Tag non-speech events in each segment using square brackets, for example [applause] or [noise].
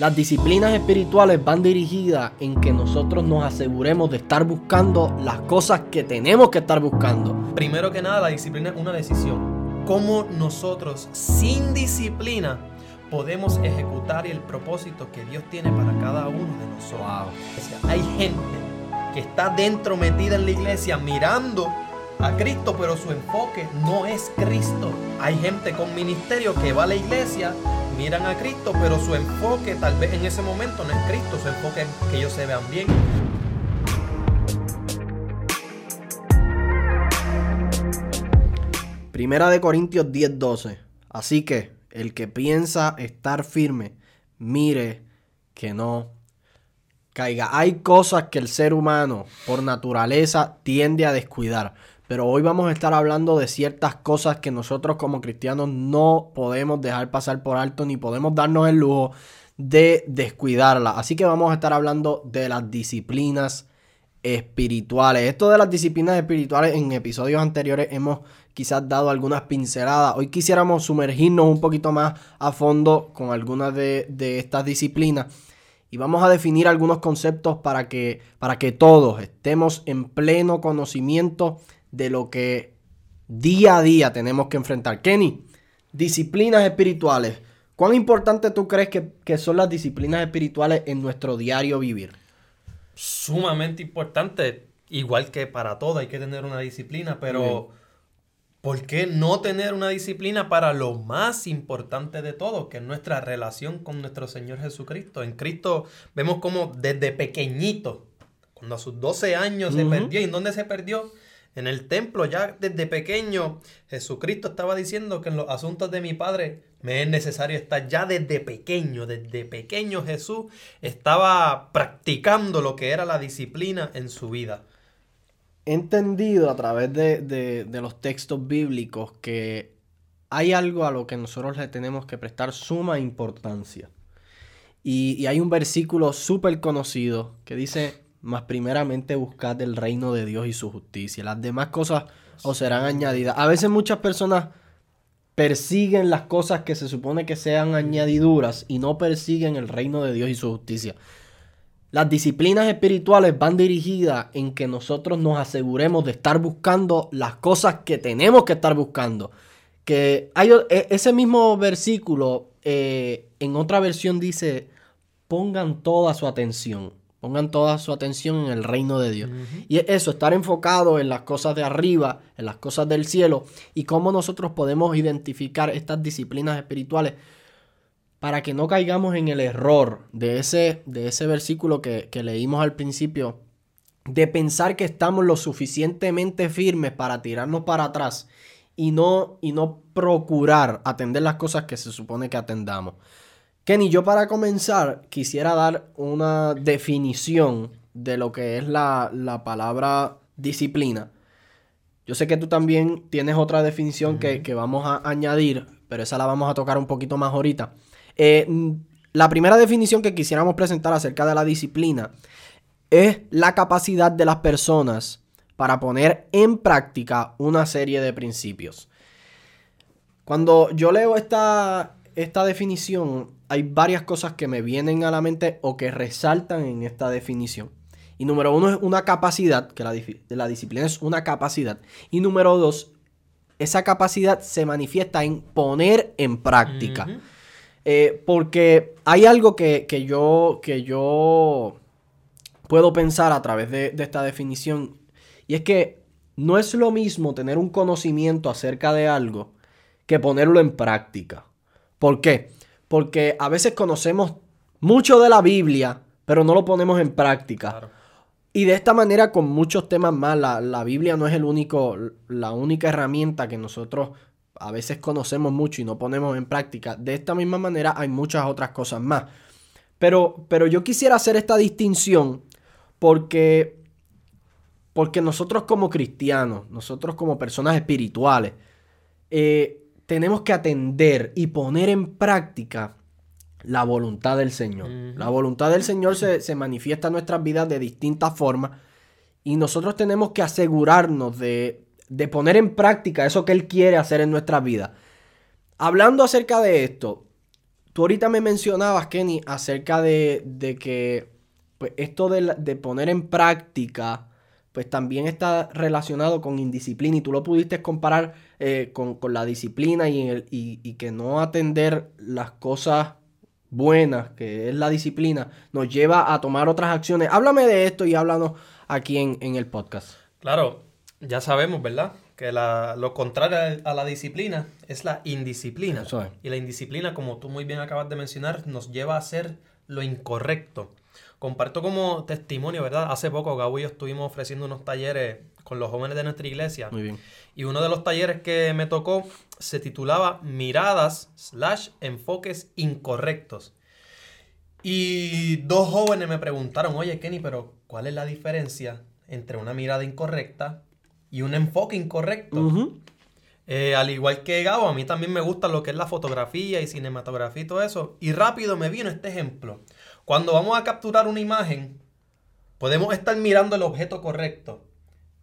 Las disciplinas espirituales van dirigidas en que nosotros nos aseguremos de estar buscando las cosas que tenemos que estar buscando. Primero que nada, la disciplina es una decisión. ¿Cómo nosotros, sin disciplina, podemos ejecutar el propósito que Dios tiene para cada uno de nosotros? Hay gente que está dentro metida en la iglesia mirando a Cristo, pero su enfoque no es Cristo. Hay gente con ministerio que va a la iglesia, miran a Cristo, pero su enfoque tal vez en ese momento no es Cristo, su enfoque es que ellos se vean bien. Primera de Corintios 10:12. Así que el que piensa estar firme, mire que no caiga. Hay cosas que el ser humano por naturaleza tiende a descuidar. Pero hoy vamos a estar hablando de ciertas cosas que nosotros como cristianos no podemos dejar pasar por alto ni podemos darnos el lujo de descuidarlas. Así que vamos a estar hablando de las disciplinas espirituales. Esto de las disciplinas espirituales en episodios anteriores hemos quizás dado algunas pinceladas. Hoy quisiéramos sumergirnos un poquito más a fondo con algunas de, de estas disciplinas y vamos a definir algunos conceptos para que, para que todos estemos en pleno conocimiento de lo que día a día tenemos que enfrentar. Kenny, disciplinas espirituales. ¿Cuán importante tú crees que, son las disciplinas espirituales en nuestro diario vivir? Sumamente importante. Igual que para todo hay que tener una disciplina, pero ¿por qué no tener una disciplina para lo más importante de todo, que es nuestra relación con nuestro Señor Jesucristo? En Cristo vemos como desde pequeñito, cuando a sus 12 años se perdió, ¿y en dónde se perdió? En el templo, ya desde pequeño, Jesucristo estaba diciendo que en los asuntos de mi Padre me es necesario estar. Ya desde pequeño, desde pequeño Jesús estaba practicando lo que era la disciplina en su vida. He entendido a través de, los textos bíblicos que hay algo a lo que nosotros le tenemos que prestar suma importancia. Y, y hay un versículo súper conocido que dice, más primeramente buscad el reino de Dios y su justicia. Las demás cosas os serán añadidas. A veces muchas personas persiguen las cosas que se supone que sean añadiduras y no persiguen el reino de Dios y su justicia. Las disciplinas espirituales van dirigidas en que nosotros nos aseguremos de estar buscando las cosas que tenemos que estar buscando. Que hay e, ese mismo versículo eh, en otra versión dice, pongan toda su atención Pongan toda su atención en el reino de Dios. Y es eso, estar enfocado en las cosas de arriba, en las cosas del cielo, y cómo nosotros podemos identificar estas disciplinas espirituales para que no caigamos en el error de ese, de ese versículo que, que leímos al principio, de pensar que estamos lo suficientemente firmes para tirarnos para atrás y no, y no procurar atender las cosas que se supone que atendamos. Kenny, yo para comenzar quisiera dar una definición de lo que es la, palabra disciplina. Yo sé que tú también tienes otra definición que, vamos a añadir, pero esa la vamos a tocar un poquito más ahorita. Eh, la primera definición que quisiéramos presentar acerca de la disciplina es la capacidad de las personas para poner en práctica una serie de principios. Cuando yo leo esta, esta definición, hay varias cosas que me vienen a la mente o que resaltan en esta definición. Y número uno es una capacidad, que la, la disciplina es una capacidad. Y número dos, esa capacidad se manifiesta en poner en práctica. Eh, porque hay algo que, yo, que yo puedo pensar a través de, de esta definición. Y es que no es lo mismo tener un conocimiento acerca de algo que ponerlo en práctica. ¿Por qué? Porque a veces conocemos mucho de la Biblia, pero no lo ponemos en práctica. Y de esta manera, con muchos temas más, la, Biblia no es el único, la única herramienta que nosotros a veces conocemos mucho y no ponemos en práctica. De esta misma manera hay muchas otras cosas más. Pero, pero yo quisiera hacer esta distinción porque, porque nosotros como cristianos, nosotros como personas espirituales, eh, tenemos que atender y poner en práctica la voluntad del Señor. La voluntad del Señor se, manifiesta en nuestras vidas de distintas formas y nosotros tenemos que asegurarnos de, poner en práctica eso que Él quiere hacer en nuestras vidas. Hablando acerca de esto, tú ahorita me mencionabas, Kenny, acerca de, de que pues, esto de, de poner en práctica pues también está relacionado con indisciplina y tú lo pudiste comparar eh, con, la disciplina y, el, y, que no atender las cosas buenas, que es la disciplina, nos lleva a tomar otras acciones. Háblame de esto y háblanos aquí en, el podcast. Claro, ya sabemos, ¿verdad? Que lo contrario a la disciplina es la indisciplina. Y la indisciplina, como tú muy bien acabas de mencionar, nos lleva a hacer lo incorrecto. Comparto como testimonio, ¿verdad? Hace poco Gabo y yo estuvimos ofreciendo unos talleres con los jóvenes de nuestra iglesia. Muy bien. Y uno de los talleres que me tocó se titulaba Miradas slash enfoques incorrectos. Y dos jóvenes me preguntaron, oye Kenny, pero ¿cuál es la diferencia entre una mirada incorrecta y un enfoque incorrecto? Eh, al igual que Gabo, a mí también me gusta lo que es la fotografía y cinematografía y todo eso. Y rápido me vino este ejemplo. Cuando vamos a capturar una imagen, podemos estar mirando el objeto correcto,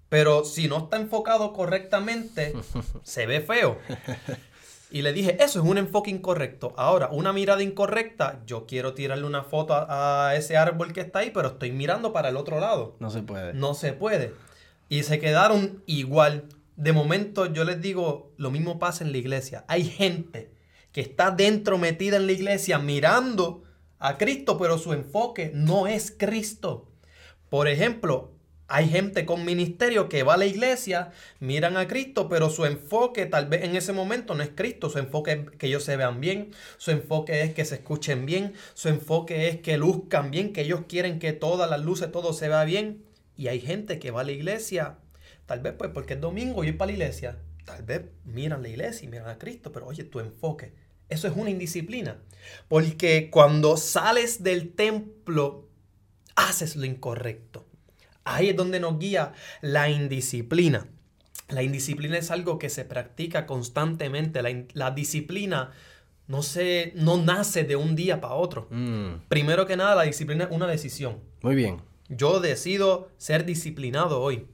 pero si no está enfocado correctamente, [laughs] se ve feo. Y le dije, eso es un enfoque incorrecto. Ahora, una mirada incorrecta, yo quiero tirarle una foto a, ese árbol que está ahí, pero estoy mirando para el otro lado. No se puede. No se puede. Y se quedaron igual. De momento yo les digo, lo mismo pasa en la iglesia. Hay gente que está dentro metida en la iglesia mirando a Cristo, pero su enfoque no es Cristo. Por ejemplo, hay gente con ministerio que va a la iglesia, miran a Cristo, pero su enfoque tal vez en ese momento no es Cristo. Su enfoque es que ellos se vean bien, su enfoque es que se escuchen bien, su enfoque es que luzcan bien, que ellos quieren que todas las luces, todo se vea bien. Y hay gente que va a la iglesia, tal vez pues porque es domingo y es para la iglesia. Tal vez miran la iglesia y miran a Cristo, pero oye, tu enfoque eso es una indisciplina. Porque cuando sales del templo, haces lo incorrecto. Ahí es donde nos guía la indisciplina. La indisciplina es algo que se practica constantemente. La, disciplina no, se, no nace de un día para otro. Mm. Primero que nada, la disciplina es una decisión. Muy bien. Yo decido ser disciplinado hoy.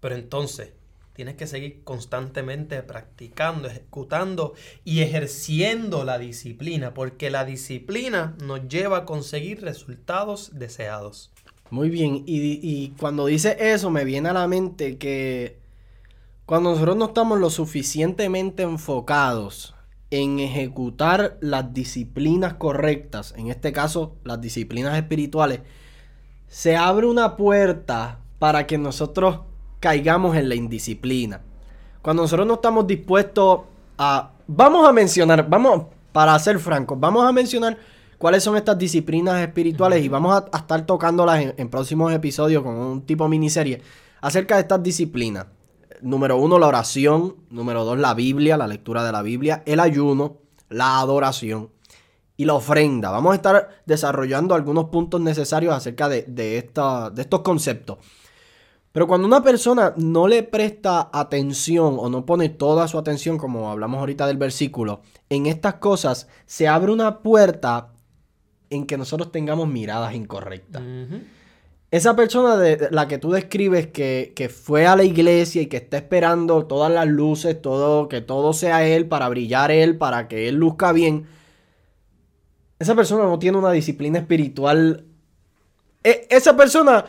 Pero entonces, Tienes que seguir constantemente practicando, ejecutando y ejerciendo la disciplina, porque la disciplina nos lleva a conseguir resultados deseados. Muy bien, y, cuando dice eso me viene a la mente que cuando nosotros no estamos lo suficientemente enfocados en ejecutar las disciplinas correctas, en este caso las disciplinas espirituales, se abre una puerta para que nosotros caigamos en la indisciplina. Cuando nosotros no estamos dispuestos a... Vamos a mencionar, vamos, para ser francos, vamos a mencionar cuáles son estas disciplinas espirituales y vamos a, estar tocándolas en, próximos episodios con un tipo miniserie acerca de estas disciplinas. Número uno, la oración. Número dos, la Biblia, la lectura de la Biblia. El ayuno, la adoración y la ofrenda. Vamos a estar desarrollando algunos puntos necesarios acerca de, de estos conceptos. Pero cuando una persona no le presta atención o no pone toda su atención, como hablamos ahorita del versículo, en estas cosas, se abre una puerta en que nosotros tengamos miradas incorrectas. Esa persona de la que tú describes que, que, fue a la iglesia y que está esperando todas las luces, todo, que todo sea él para brillar él, para que él luzca bien. Esa persona no tiene una disciplina espiritual. E, esa persona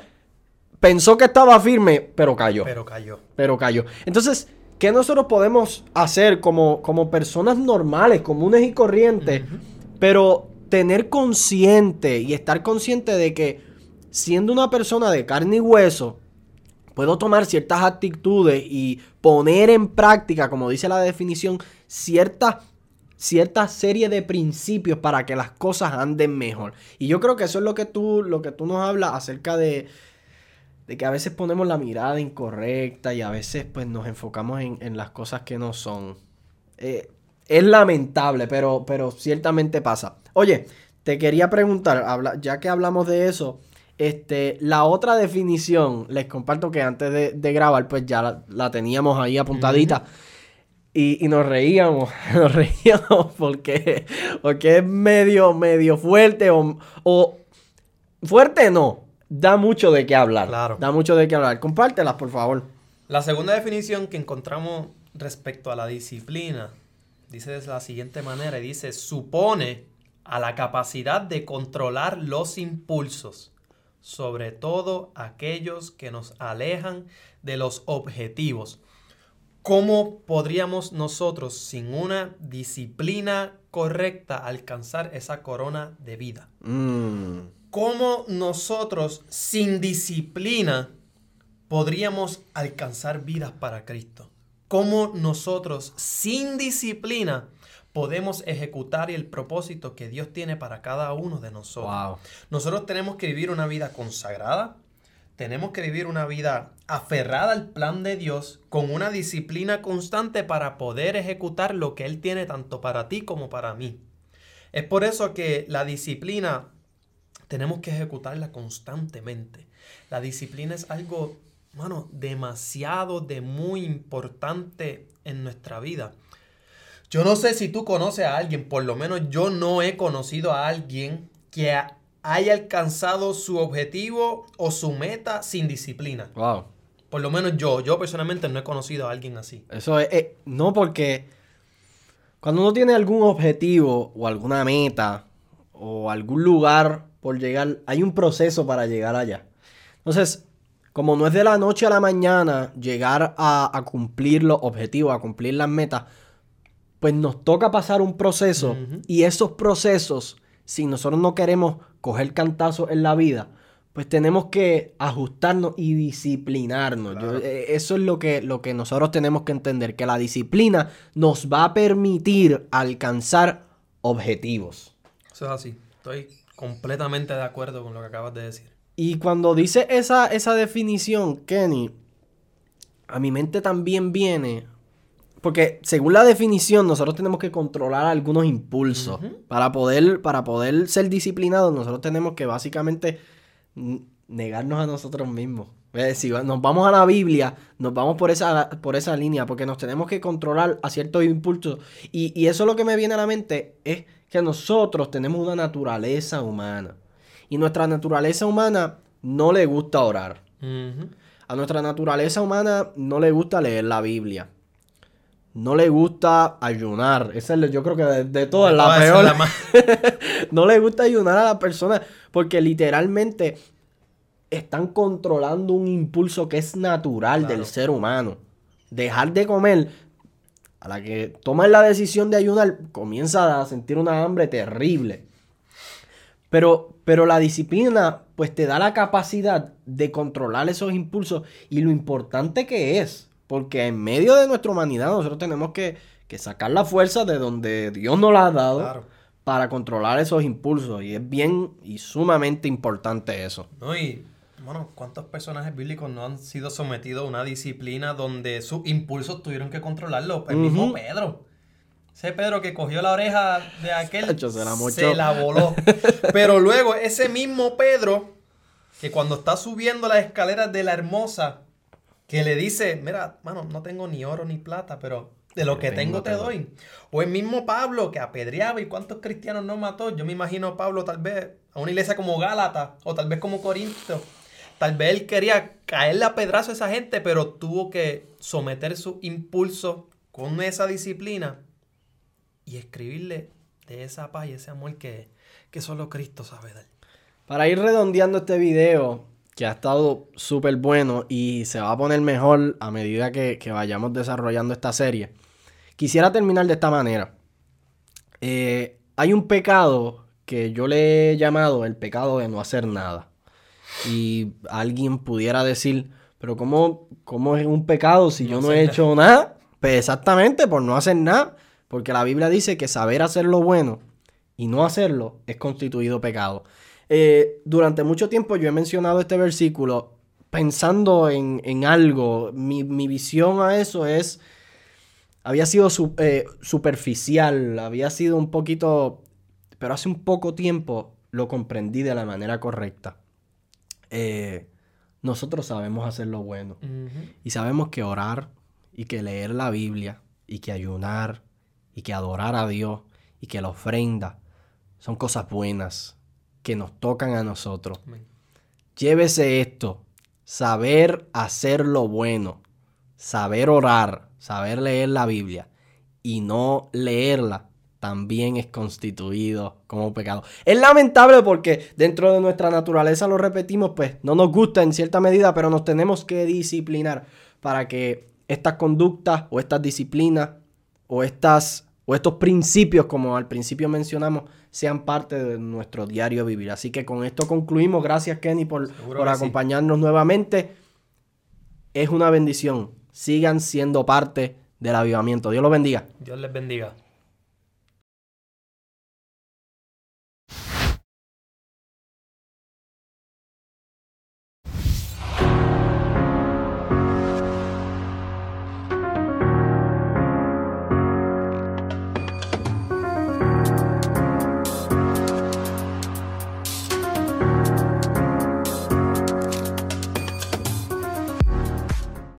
pensó que estaba firme, pero cayó. Pero cayó. Pero cayó. Entonces, ¿qué nosotros podemos hacer como, como personas normales, comunes y corrientes? Pero tener consciente y estar consciente de que siendo una persona de carne y hueso, puedo tomar ciertas actitudes y poner en práctica, como dice la definición, cierta, cierta serie de principios para que las cosas anden mejor. Y yo creo que eso es lo que tú, lo que tú nos hablas acerca de, de que a veces ponemos la mirada incorrecta y a veces pues nos enfocamos en, las cosas que no son. Eh, es lamentable, pero, pero ciertamente pasa. Oye, te quería preguntar, ya que hablamos de eso, este, la otra definición, les comparto que antes de, grabar, pues ya la, teníamos ahí apuntadita. y, nos reíamos, [laughs] nos reíamos porque, porque es medio, medio fuerte o, o fuerte no, da mucho de qué hablar. Claro. Da mucho de qué hablar. Compártelas, por favor. La segunda definición que encontramos respecto a la disciplina dice de la siguiente manera y dice, supone a la capacidad de controlar los impulsos, sobre todo aquellos que nos alejan de los objetivos. ¿Cómo podríamos nosotros, sin una disciplina correcta, alcanzar esa corona de vida? Mm. ¿Cómo nosotros, sin disciplina, podríamos alcanzar vidas para Cristo? ¿Cómo nosotros, sin disciplina, podemos ejecutar el propósito que Dios tiene para cada uno de nosotros? Nosotros tenemos que vivir una vida consagrada, tenemos que vivir una vida aferrada al plan de Dios con una disciplina constante para poder ejecutar lo que Él tiene tanto para ti como para mí. Es por eso que la disciplina tenemos que ejecutarla constantemente. La disciplina es algo, bueno, demasiado, de muy importante en nuestra vida. Yo no sé si tú conoces a alguien, por lo menos yo no he conocido a alguien que haya alcanzado su objetivo o su meta sin disciplina. Wow. Por lo menos yo, yo personalmente no he conocido a alguien así. Eso es, eh, no porque cuando uno tiene algún objetivo o alguna meta o algún lugar por llegar, hay un proceso para llegar allá. Entonces, como no es de la noche a la mañana llegar a, cumplir los objetivos, a cumplir las metas, pues nos toca pasar un proceso y esos procesos, si nosotros no queremos coger cantazos en la vida, pues tenemos que ajustarnos y disciplinarnos. Eh, eso es lo que, lo que nosotros tenemos que entender, que la disciplina nos va a permitir alcanzar objetivos. Eso es así. Estoy completamente de acuerdo con lo que acabas de decir. Y cuando dice esa, esa definición, Kenny, a mi mente también viene porque según la definición, nosotros tenemos que controlar algunos impulsos. para, poder, para poder ser disciplinados, nosotros tenemos que básicamente negarnos a nosotros mismos. Si nos vamos a la Biblia, nos vamos por esa, por esa línea, porque nos tenemos que controlar a ciertos impulsos. Y, y eso lo que me viene a la mente es que nosotros tenemos una naturaleza humana. Y nuestra naturaleza humana no le gusta orar. A nuestra naturaleza humana no le gusta leer la Biblia no le gusta ayunar. Esa es, yo creo que de, todas, la peor. [laughs] no le gusta ayunar a la persona porque literalmente están controlando un impulso que es natural del ser humano. Dejar de comer, a la que toman la decisión de ayunar, comienza a sentir una hambre terrible. Pero, pero la disciplina, pues te da la capacidad de controlar esos impulsos y lo importante que es porque en medio de nuestra humanidad nosotros tenemos que, sacar la fuerza de donde Dios nos la ha dado para controlar esos impulsos. Y es bien y sumamente importante eso. No, y bueno, ¿cuántos personajes bíblicos no han sido sometidos a una disciplina donde sus impulsos tuvieron que controlarlo? El mismo Pedro. Ese Pedro que cogió la oreja de aquel se, la se la voló. [laughs] Pero luego ese mismo Pedro que cuando está subiendo las escaleras de la hermosa que le dice, mira, mano, no tengo ni oro ni plata, pero de lo que, tengo, te doy. O el mismo Pablo que apedreaba y cuántos cristianos no mató. Yo me imagino a Pablo tal vez a una iglesia como Gálata o tal vez como Corinto. Tal vez él quería caerle a pedrazo a esa gente, pero tuvo que someter su impulso con esa disciplina y escribirle de esa paz y ese amor que, que solo Cristo sabe dar. Para ir redondeando este video, que ha estado súper bueno y se va a poner mejor a medida que, vayamos desarrollando esta serie. Quisiera terminar de esta manera. Eh, hay un pecado que yo le he llamado el pecado de no hacer nada. Y alguien pudiera decir, pero ¿cómo, cómo es un pecado si yo no he hecho nada? Pues exactamente, por no hacer nada. Porque la Biblia dice que saber hacer lo bueno y no hacerlo es constituido pecado. Eh, durante mucho tiempo yo he mencionado este versículo pensando en, algo. Mi, visión a eso es, había sido eh, superficial, había sido un poquito, pero hace un poco tiempo lo comprendí de la manera correcta. Eh, nosotros sabemos hacer lo bueno. Y sabemos que orar y que leer la Biblia y que ayunar y que adorar a Dios y que la ofrenda son cosas buenas que nos tocan a nosotros. Llévese esto, saber hacer lo bueno, saber orar, saber leer la Biblia y no leerla también es constituido como pecado. Es lamentable porque dentro de nuestra naturaleza, lo repetimos, pues no nos gusta en cierta medida, pero nos tenemos que disciplinar para que estas conductas o estas disciplinas o, estas, o estos principios, como al principio mencionamos, sean parte de nuestro diario vivir. Así que con esto concluimos. Gracias Kenny por, por acompañarnos nuevamente. Es una bendición. Sigan siendo parte del avivamiento. Dios los bendiga. Dios les bendiga.